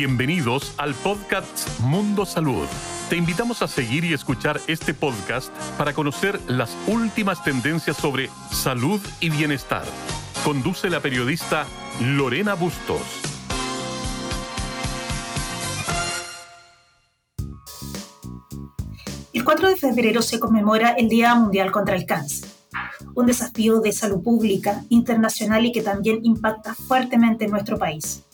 Bienvenidos al podcast Mundo Salud. Te invitamos a seguir y escuchar este podcast para conocer las últimas tendencias sobre salud y bienestar. Conduce la periodista Lorena Bustos. El 4 de febrero se conmemora el Día Mundial contra el Cáncer, un desafío de salud pública internacional y que también impacta fuertemente en nuestro país.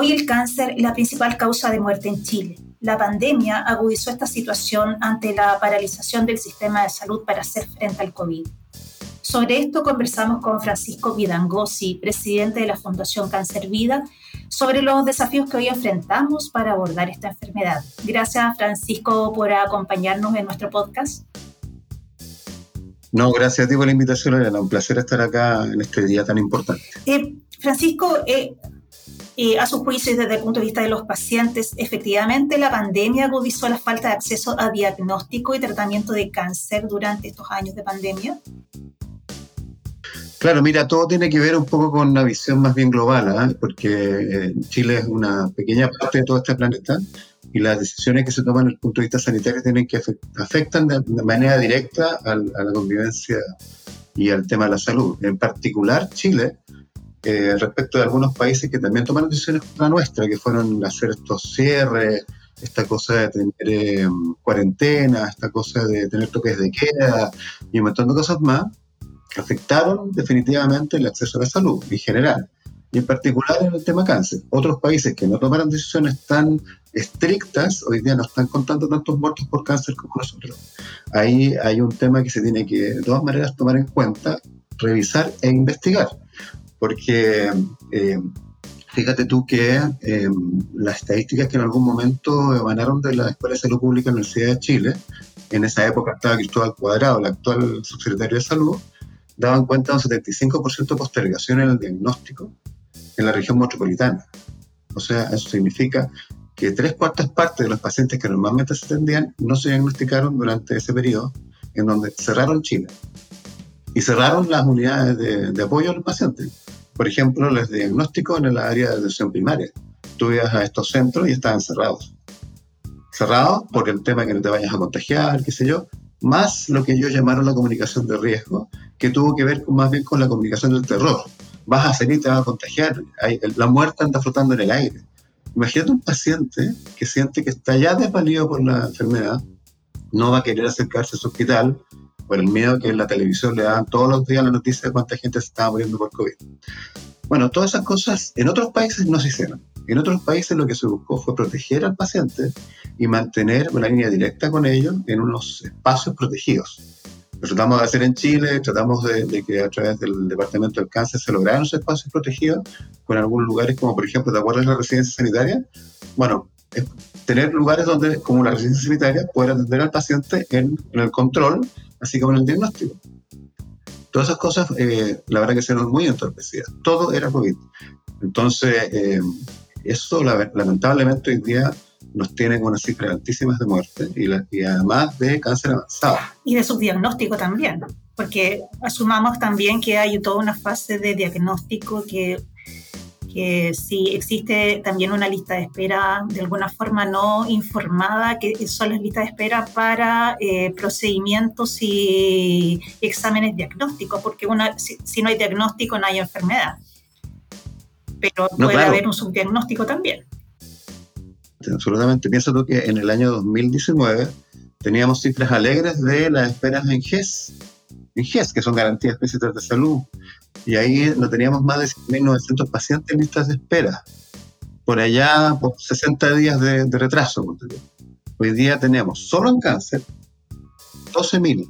Hoy el cáncer es la principal causa de muerte en Chile. La pandemia agudizó esta situación ante la paralización del sistema de salud para hacer frente al COVID. Sobre esto conversamos con Francisco Vidangosi, presidente de la Fundación Cáncer Vida, sobre los desafíos que hoy enfrentamos para abordar esta enfermedad. Gracias, Francisco, por acompañarnos en nuestro podcast. No, gracias a ti por la invitación, Elena. Un placer estar acá en este día tan importante. Eh, Francisco, eh, a su juicio y desde el punto de vista de los pacientes, efectivamente la pandemia agudizó la falta de acceso a diagnóstico y tratamiento de cáncer durante estos años de pandemia. Claro, mira, todo tiene que ver un poco con una visión más bien global, ¿ah? porque eh, Chile es una pequeña parte de todo este planeta y las decisiones que se toman desde el punto de vista sanitario tienen que afectan de, manera directa a la convivencia y al tema de la salud. En particular, Chile eh, respecto de algunos países que también tomaron decisiones como la nuestra, que fueron hacer estos cierres, esta cosa de tener eh, cuarentena, esta cosa de tener toques de queda y un montón de cosas más, afectaron definitivamente el acceso a la salud en general, y en particular en el tema cáncer. Otros países que no tomaron decisiones tan estrictas, hoy día no están contando tantos muertos por cáncer como nosotros. Ahí hay un tema que se tiene que, de todas maneras, tomar en cuenta, revisar e investigar porque eh, fíjate tú que eh, las estadísticas que en algún momento emanaron de la Escuela de Salud Pública de la Universidad de Chile, en esa época estaba Cristóbal Cuadrado, el actual subsecretario de Salud, daban cuenta de un 75% de postergación en el diagnóstico en la región metropolitana. O sea, eso significa que tres cuartas partes de los pacientes que normalmente se atendían no se diagnosticaron durante ese periodo en donde cerraron Chile y cerraron las unidades de, de apoyo a los pacientes por ejemplo, los diagnósticos en el área de atención primaria. Tú ibas a estos centros y estaban cerrados. Cerrados por el tema que no te vayas a contagiar, qué sé yo, más lo que ellos llamaron la comunicación de riesgo, que tuvo que ver más bien con la comunicación del terror. Vas a salir y te vas a contagiar. La muerte anda flotando en el aire. Imagínate un paciente que siente que está ya desvalido por la enfermedad, no va a querer acercarse a su hospital por el miedo que en la televisión le daban todos los días la noticia de cuánta gente se estaba muriendo por COVID. Bueno, todas esas cosas en otros países no se hicieron. En otros países lo que se buscó fue proteger al paciente y mantener una línea directa con ellos en unos espacios protegidos. Lo tratamos de hacer en Chile, tratamos de, que a través del Departamento del Cáncer se lograran esos espacios protegidos con algunos lugares como por ejemplo, ¿te acuerdas de la residencia sanitaria? Bueno, tener lugares donde, como la residencia sanitaria, poder atender al paciente en el control así como en el diagnóstico. Todas esas cosas, eh, la verdad que se muy entorpecidas. Todo era COVID. Entonces, eh, eso lamentablemente hoy día nos tiene con unas cifras altísimas de muerte y, y, además de cáncer avanzado. Y de subdiagnóstico también, porque asumamos también que hay toda una fase de diagnóstico que que si existe también una lista de espera de alguna forma no informada, que son las listas de espera para eh, procedimientos y exámenes diagnósticos, porque una, si, no hay diagnóstico no hay enfermedad. Pero puede haber un subdiagnóstico también. Absolutamente. Pienso que en el año 2019 teníamos cifras alegres de las esperas en GES, en GES, que son garantías específicas de salud, y ahí no teníamos más de 1.900 pacientes en listas de espera. Por allá, por 60 días de, retraso. Hoy día tenemos solo en cáncer 12.000.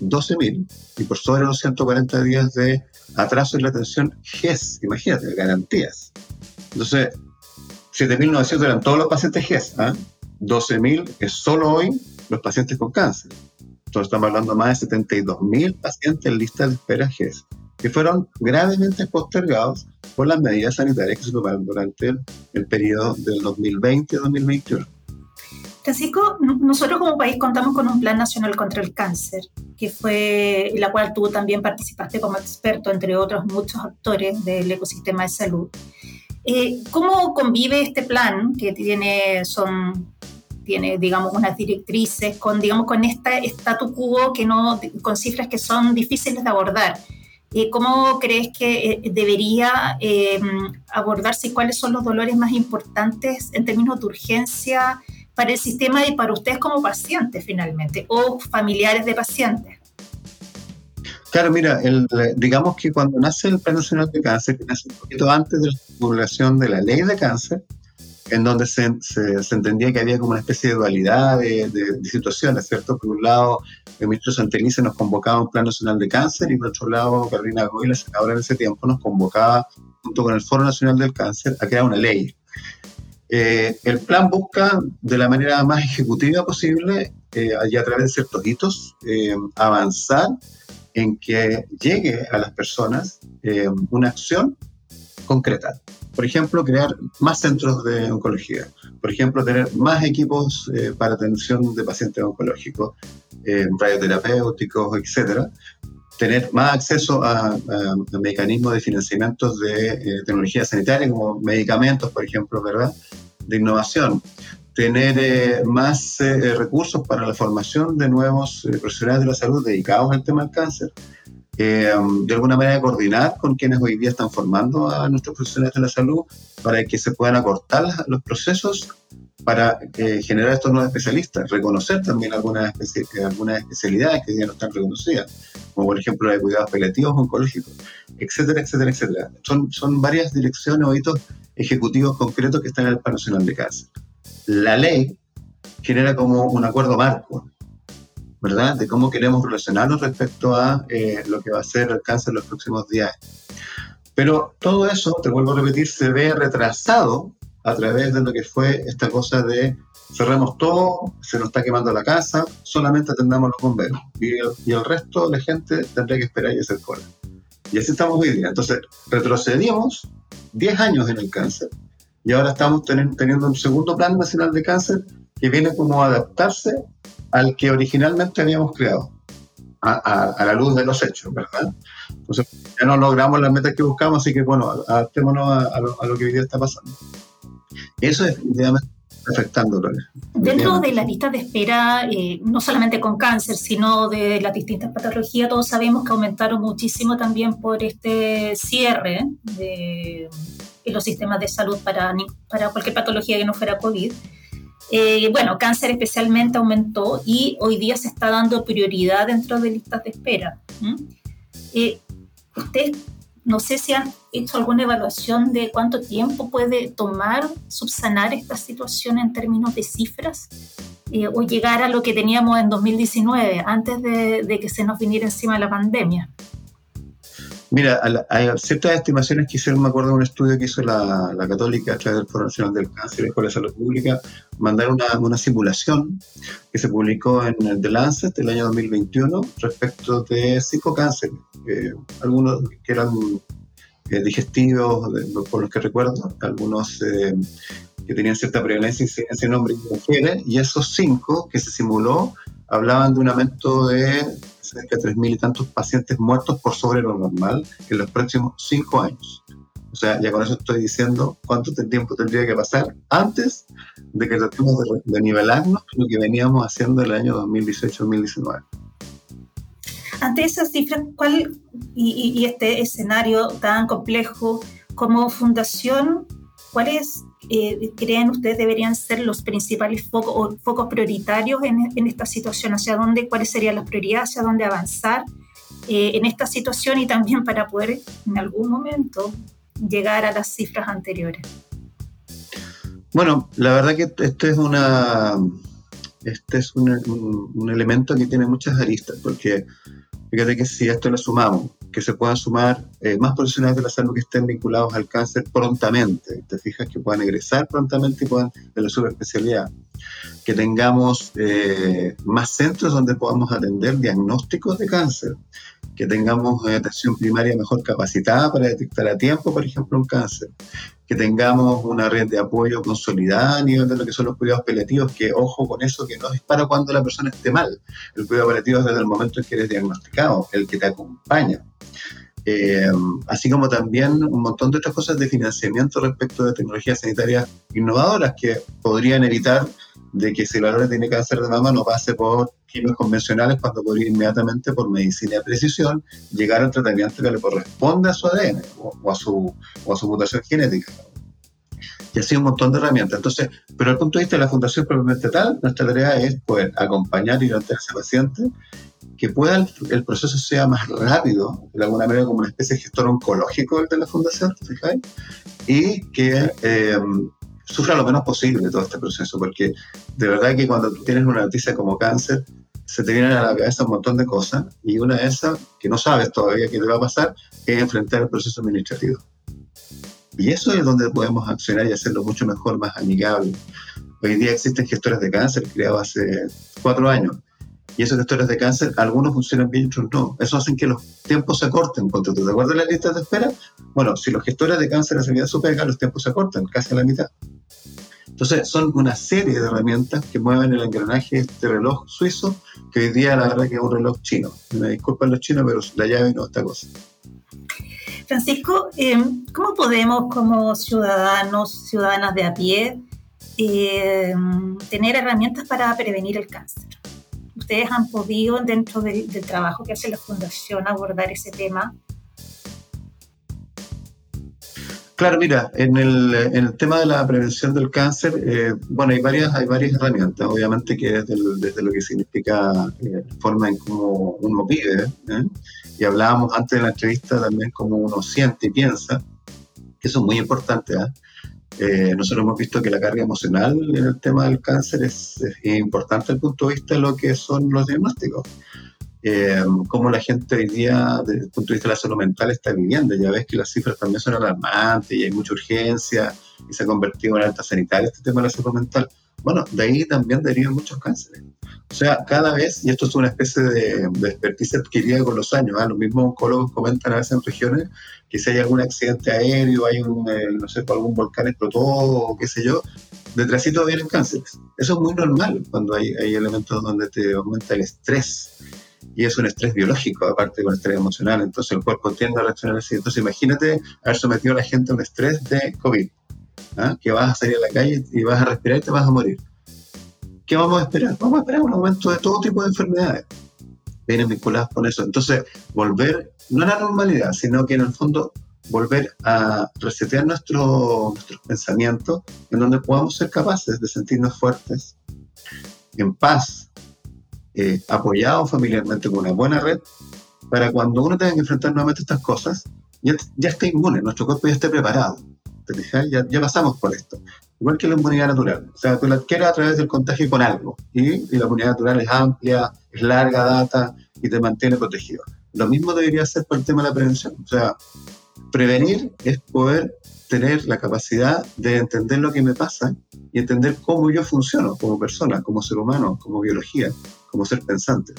12.000 y por sobre los 140 días de atraso en la atención GES, imagínate, garantías. Entonces, 7.900 eran todos los pacientes GES, ¿eh? 12.000 es solo hoy los pacientes con cáncer. Entonces estamos hablando de más de 72.000 pacientes en lista de espera GES que fueron gravemente postergados por las medidas sanitarias que se tomaron durante el, periodo del 2020-2021. Francisco, nosotros como país contamos con un Plan Nacional contra el Cáncer, que fue la cual tú también participaste como experto, entre otros muchos actores del ecosistema de salud. Eh, ¿Cómo convive este plan que tiene, son, tiene, digamos, unas directrices con, digamos, con este statu quo que no, con cifras que son difíciles de abordar? Eh, ¿Cómo crees que eh, debería abordarse y cuáles son los dolores más importantes en términos de urgencia para el sistema y para ustedes como pacientes finalmente o familiares de pacientes? Claro, mira, el, digamos que cuando nace el Plan Nacional de Cáncer, que nace un poquito antes de la publicación de la ley de cáncer, en donde se, entendía que había como una especie de dualidad de, de, situaciones, ¿cierto? Por un lado, el ministro Santelice nos convocaba a un Plan Nacional de Cáncer y por otro lado, Carolina Goy, la senadora en ese tiempo, nos convocaba junto con el Foro Nacional del Cáncer a crear una ley. Eh, el plan busca de la manera más ejecutiva posible eh, a través de ciertos hitos eh, avanzar en que llegue a las personas eh, una acción concreta. Por ejemplo, crear más centros de oncología. Por ejemplo, tener más equipos eh, para atención de pacientes oncológicos, eh, radioterapéuticos, etc. Tener más acceso a, mecanismos de financiamiento de tecnología sanitaria, como medicamentos, por ejemplo, ¿verdad? De innovación tener eh, más eh, recursos para la formación de nuevos eh, profesionales de la salud dedicados al tema del cáncer, um, de alguna manera coordinar con quienes hoy día están formando a nuestros profesionales de la salud para que se puedan acortar los procesos para generar estos nuevos especialistas, reconocer también algunas, algunas especialidades que ya no están reconocidas, como por ejemplo la de cuidados paliativos oncológicos, etcétera, etcétera, etcétera. Son, son varias direcciones o hitos ejecutivos concretos que están en el Plan Nacional de Cáncer la ley genera como un acuerdo marco, ¿verdad? De cómo queremos relacionarnos respecto a eh, lo que va a ser el cáncer en los próximos días. Pero todo eso, te vuelvo a repetir, se ve retrasado a través de lo que fue esta cosa de cerramos todo, se nos está quemando la casa, solamente atendamos los bomberos y el, y el resto de la gente tendría que esperar y hacer cola. Y así estamos hoy día. Entonces, retrocedimos 10 años en el cáncer y ahora estamos teniendo un segundo plan nacional de cáncer que viene como a adaptarse al que originalmente habíamos creado, a, la luz de los hechos, ¿verdad? Entonces, ya no logramos las metas que buscamos, así que bueno, adaptémonos a, lo, que hoy día está pasando. Eso es definitivamente afectando. Dentro de la lista de espera, eh, no solamente con cáncer, sino de las distintas patologías, todos sabemos que aumentaron muchísimo también por este cierre de en los sistemas de salud para, para cualquier patología que no fuera COVID. Eh, bueno, cáncer especialmente aumentó y hoy día se está dando prioridad dentro de listas de espera. Eh, Ustedes, no sé si han hecho alguna evaluación de cuánto tiempo puede tomar subsanar esta situación en términos de cifras eh, o llegar a lo que teníamos en 2019, antes de, de que se nos viniera encima la pandemia. Mira, hay ciertas estimaciones que hicieron, me acuerdo de un estudio que hizo la, Católica a través del Foro Nacional del Cáncer y la de Salud Pública, mandaron una, simulación que se publicó en The Lancet el año 2021 respecto de cinco cánceres, eh, algunos que eran eh, digestivos, por los que recuerdo, algunos eh, que tenían cierta prevalencia y ese nombre y mujeres, y esos cinco que se simuló hablaban de un aumento de cerca de 3.000 y tantos pacientes muertos por sobre lo normal en los próximos cinco años. O sea, ya con eso estoy diciendo cuánto tiempo tendría que pasar antes de que tratemos de, nivelarnos lo que veníamos haciendo en el año 2018-2019. Ante esas cifras, ¿cuál y, y, este escenario tan complejo como fundación, cuáles eh, creen ustedes deberían ser los principales focos, focos prioritarios en, esta situación? ¿Hacia dónde, cuáles serían las prioridades, hacia dónde avanzar eh, en esta situación y también para poder en algún momento llegar a las cifras anteriores? Bueno, la verdad que este es una este es un, elemento que tiene muchas aristas, porque fíjate que si esto le sumamos que se puedan sumar eh, más profesionales de la salud que estén vinculados al cáncer prontamente. Te fijas que puedan egresar prontamente y puedan de la subespecialidad. Que tengamos eh, más centros donde podamos atender diagnósticos de cáncer. Que tengamos eh, atención primaria mejor capacitada para detectar a tiempo, por ejemplo, un cáncer. Que tengamos una red de apoyo consolidada a nivel de lo que son los cuidados paliativos, que ojo con eso, que no es para cuando la persona esté mal. El cuidado paliativo es desde el momento en que eres diagnosticado, el que te acompaña eh, así como también un montón de otras cosas de financiamiento respecto de tecnologías sanitarias innovadoras que podrían evitar de que si la hora tiene cáncer de mama no pase por químicos convencionales cuando podría inmediatamente por medicina de precisión llegar al tratamiento que le corresponde a su ADN o, a, su, o a su mutación genética. Y así un montón de herramientas. Entonces, pero el punto de vista de la fundación propiamente tal, nuestra tarea es poder acompañar y orientar a ese paciente que pueda el, proceso sea más rápido, de alguna manera como una especie de gestor oncológico el de la fundación, ¿te Y que eh, sufra lo menos posible todo este proceso, porque de verdad que cuando tú tienes una noticia como cáncer, se te vienen a la cabeza un montón de cosas y una de esas, que no sabes todavía qué te va a pasar, es enfrentar el proceso administrativo. Y eso es donde podemos accionar y hacerlo mucho mejor, más amigable. Hoy día existen gestores de cáncer creados hace cuatro años y esos gestores de cáncer, algunos funcionan bien otros no. Eso hace que los tiempos se acorten. Porque ¿te acuerdas las listas de espera? Bueno, si los gestores de cáncer hacen vida su pega, los tiempos se acortan, casi a la mitad. Entonces, son una serie de herramientas que mueven el engranaje de este reloj suizo, que hoy día la verdad que es un reloj chino. Me disculpan los chinos, pero la llave no es esta cosa. Francisco, eh, ¿cómo podemos como ciudadanos, ciudadanas de a pie, eh, tener herramientas para prevenir el cáncer? Ustedes han podido dentro del, trabajo que hace la Fundación abordar ese tema? Claro, mira, en el, en el, tema de la prevención del cáncer, eh, bueno, hay varias, hay varias herramientas, obviamente que desde, desde lo que significa eh, la forma en cómo uno vive, ¿eh? y hablábamos antes de la entrevista también cómo uno siente y piensa, que eso es muy importante, ¿eh? Nosotros hemos visto que la carga emocional en el tema del cáncer es, importante desde el punto de vista de lo que son los diagnósticos. Eh, cómo la gente hoy día, desde el punto de vista de la salud mental, está viviendo. Ya ves que las cifras también son alarmantes y hay mucha urgencia y se ha convertido en alta sanitaria este tema de la salud mental. Bueno, de ahí también derivan muchos cánceres. O sea, cada vez, y esto es una especie de, de expertise adquirida con los años, ¿ah? los mismos oncólogos comentan a veces en regiones que si hay algún accidente aéreo, hay un, eh, no sé, algún volcán explotó o qué sé yo, detrásito vienen cánceres. Eso es muy normal cuando hay, elementos donde te aumenta el estrés. Y es un estrés biológico, aparte un estrés emocional. Entonces el cuerpo tiende a reaccionar así. Entonces imagínate haber sometido a la gente a un estrés de COVID, ¿ah? que vas a salir a la calle y vas a respirar y te vas a morir. ¿Qué vamos a esperar? Vamos a esperar un aumento de todo tipo de enfermedades vienen vinculadas con eso. Entonces, volver, no a la normalidad, sino que en el fondo volver a resetear nuestro, nuestros pensamientos en donde podamos ser capaces de sentirnos fuertes, en paz, eh, apoyados familiarmente con una buena red, para cuando uno tenga que enfrentar nuevamente estas cosas, ya, ya esté inmune, nuestro cuerpo ya esté preparado. Ya, ya pasamos por esto. Igual que la inmunidad natural. O sea, tú la adquieres a través del contagio con algo. Y, y la inmunidad natural es amplia, es larga data y te mantiene protegido. Lo mismo debería ser para el tema de la prevención. O sea, prevenir es poder tener la capacidad de entender lo que me pasa y entender cómo yo funciono como persona, como ser humano, como biología, como ser pensante.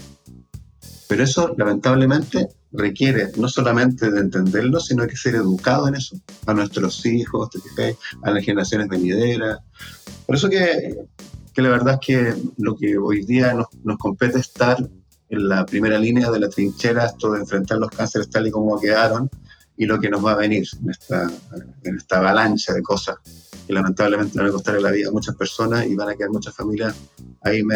Pero eso, lamentablemente, requiere no solamente de entenderlo, sino que ser educado en eso, a nuestros hijos, a las generaciones venideras. Por eso que, que, la verdad es que lo que hoy día nos, nos compete estar en la primera línea de la trinchera, esto de enfrentar los cánceres tal y como quedaron, y lo que nos va a venir en esta, en esta avalancha de cosas que lamentablemente van a costar la vida a muchas personas y van a quedar muchas familias ahí me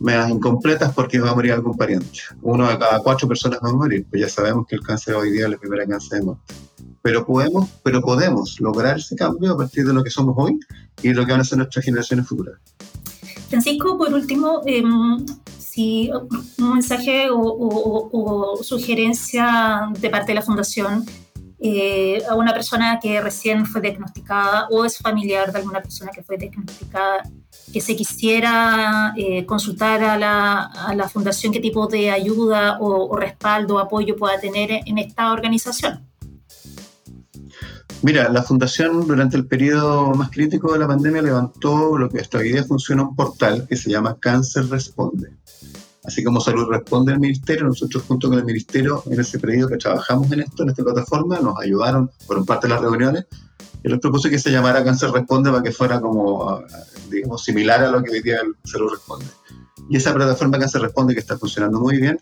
medias incompletas porque va a morir algún pariente. Uno de cada cuatro personas va a morir, pues ya sabemos que el cáncer hoy día es la primera cáncer de muerte. Pero podemos, pero podemos lograr ese cambio a partir de lo que somos hoy y lo que van a ser nuestras generaciones futuras. Francisco, por último, em, si un mensaje o, sugerencia de parte de la Fundación eh, a una persona que recién fue diagnosticada o es familiar de alguna persona que fue diagnosticada que se quisiera eh, consultar a la, a la, fundación qué tipo de ayuda o, respaldo o apoyo pueda tener en esta organización. Mira, la fundación durante el periodo más crítico de la pandemia levantó lo que hasta hoy día funciona un portal que se llama Cáncer Responde. Así como Salud Responde el Ministerio, nosotros junto con el Ministerio en ese periodo que trabajamos en esto, en esta plataforma, nos ayudaron, por parte de las reuniones, y les propuse que se llamara Cáncer Responde para que fuera como, digamos, similar a lo que hoy día el Salud Responde. Y esa plataforma Cáncer Responde, que está funcionando muy bien,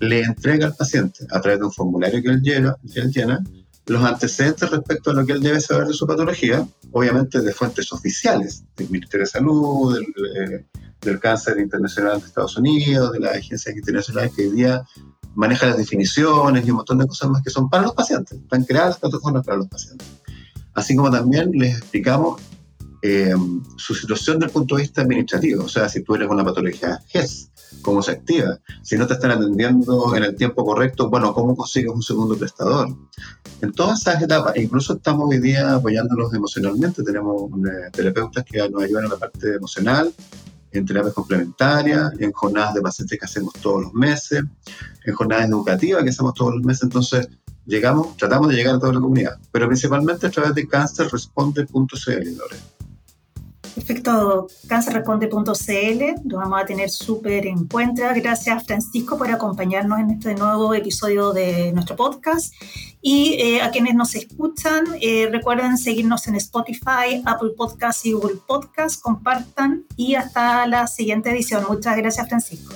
le entrega al paciente, a través de un formulario que él, llena, que él llena, los antecedentes respecto a lo que él debe saber de su patología, obviamente de fuentes oficiales, del Ministerio de Salud, del, eh, del Cáncer Internacional de Estados Unidos, de las agencias internacionales que hoy día manejan las definiciones y un montón de cosas más que son para los pacientes, están creadas plataformas para los pacientes. Así como también les explicamos eh, su situación desde el punto de vista administrativo, o sea, si tú eres una patología GES, cómo se activa, si no te están atendiendo en el tiempo correcto, bueno, cómo consigues un segundo prestador. En todas esas etapas, e incluso estamos hoy día apoyándolos emocionalmente, tenemos eh, terapeutas que nos ayudan en la parte emocional, en terapias complementarias, en jornadas de pacientes que hacemos todos los meses, en jornadas educativas que hacemos todos los meses, entonces llegamos, tratamos de llegar a toda la comunidad, pero principalmente a través de cáncerresponde.cl. Perfecto, cáncerresponde.cl, lo vamos a tener súper en cuenta. Gracias Francisco por acompañarnos en este nuevo episodio de nuestro podcast. Y eh, a quienes nos escuchan, eh, recuerden seguirnos en Spotify, Apple Podcast y Google Podcast, compartan y hasta la siguiente edición. Muchas gracias Francisco.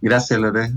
Gracias Lore.